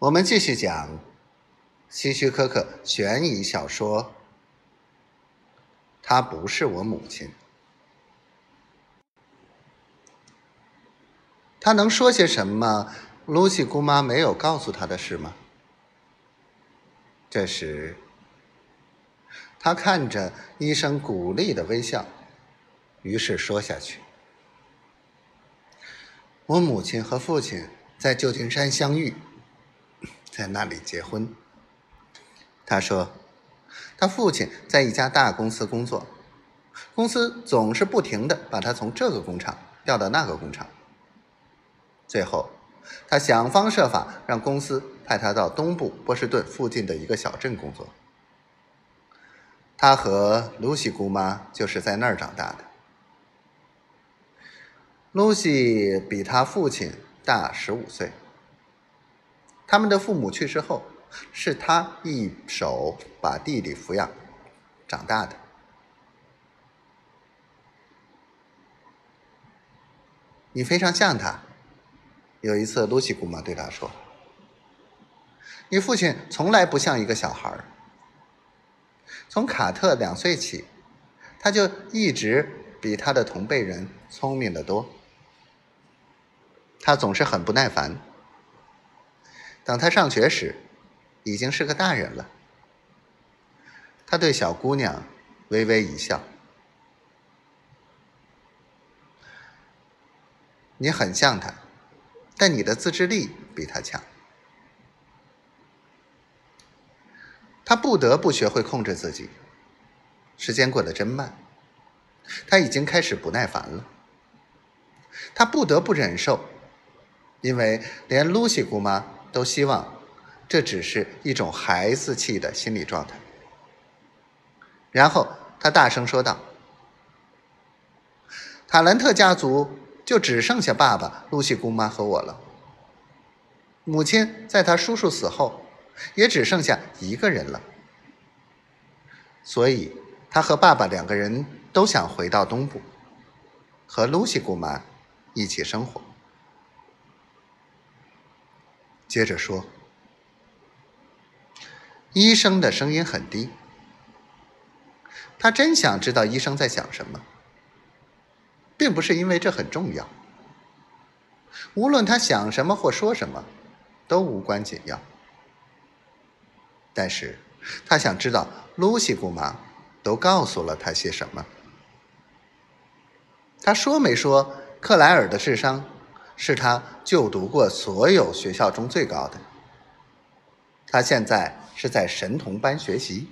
我们继续讲希区柯克悬疑小说《她不是我母亲》。她能说些什么？露西姑妈没有告诉她的事吗？这时，他看着医生鼓励的微笑，于是说下去：“我母亲和父亲在旧金山相遇。”在那里结婚。他说，他父亲在一家大公司工作，公司总是不停的把他从这个工厂调到那个工厂。最后，他想方设法让公司派他到东部波士顿附近的一个小镇工作。他和露西姑妈就是在那儿长大的。露西比他父亲大十五岁。他们的父母去世后，是他一手把弟弟抚养长大的。你非常像他。有一次，露西姑妈对他说：“你父亲从来不像一个小孩。从卡特两岁起，他就一直比他的同辈人聪明得多。他总是很不耐烦。”等他上学时，已经是个大人了。他对小姑娘微微一笑：“你很像他，但你的自制力比他强。他不得不学会控制自己。时间过得真慢，他已经开始不耐烦了。他不得不忍受，因为连露西姑妈。”都希望这只是一种孩子气的心理状态。然后他大声说道：“塔兰特家族就只剩下爸爸、露西姑妈和我了。母亲在他叔叔死后，也只剩下一个人了。所以，他和爸爸两个人都想回到东部，和露西姑妈一起生活。”接着说，医生的声音很低。他真想知道医生在想什么，并不是因为这很重要。无论他想什么或说什么，都无关紧要。但是他想知道露西姑妈都告诉了他些什么。他说没说克莱尔的智商？是他就读过所有学校中最高的。他现在是在神童班学习。